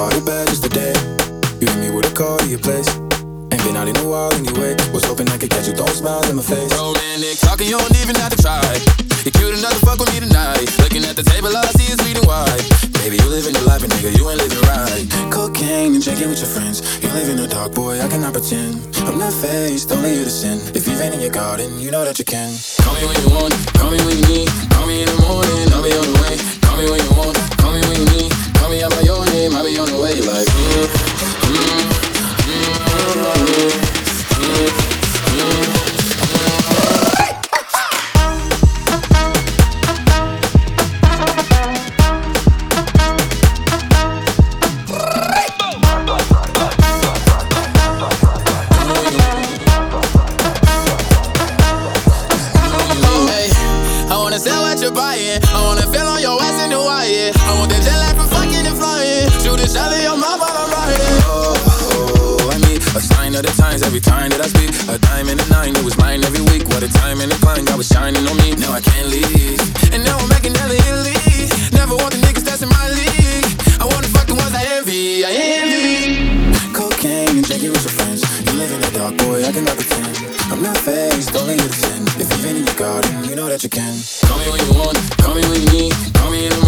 caught it bad just today. You hit me with a call to your place. Ain't been out in a while anyway. Was hoping I could catch you throwing smiles in my face. Romantic talking, you don't even have to try. You're cute enough to fuck with me tonight. Looking at the table, all I see is bleeding white. Baby, you living your life, and nigga, you ain't living right. Cocaine and drinking with your friends. You live in the dark, boy, I cannot pretend. I'm not faced, only you to sin. If you've in your garden, you know that you can. Call me when you Sell what you're buying. I wanna feel on your ass in Hawaii. I want that jet lag from fucking and flying. Shoot a shot in your mouth while I'm riding. Oh, I need a sign of the times every time that I speak. A diamond and a nine, it was mine every week. What a time and a climb, God was shining on me. Now I can't leave. And now I'm making hella Italy. Never want the niggas that's in my league. I fuck the ones I envy. I envy. Cocaine and drinking with your friends. You live in the dark, boy, I cannot pretend. that you can. Call me when you want, call me when you need, call me in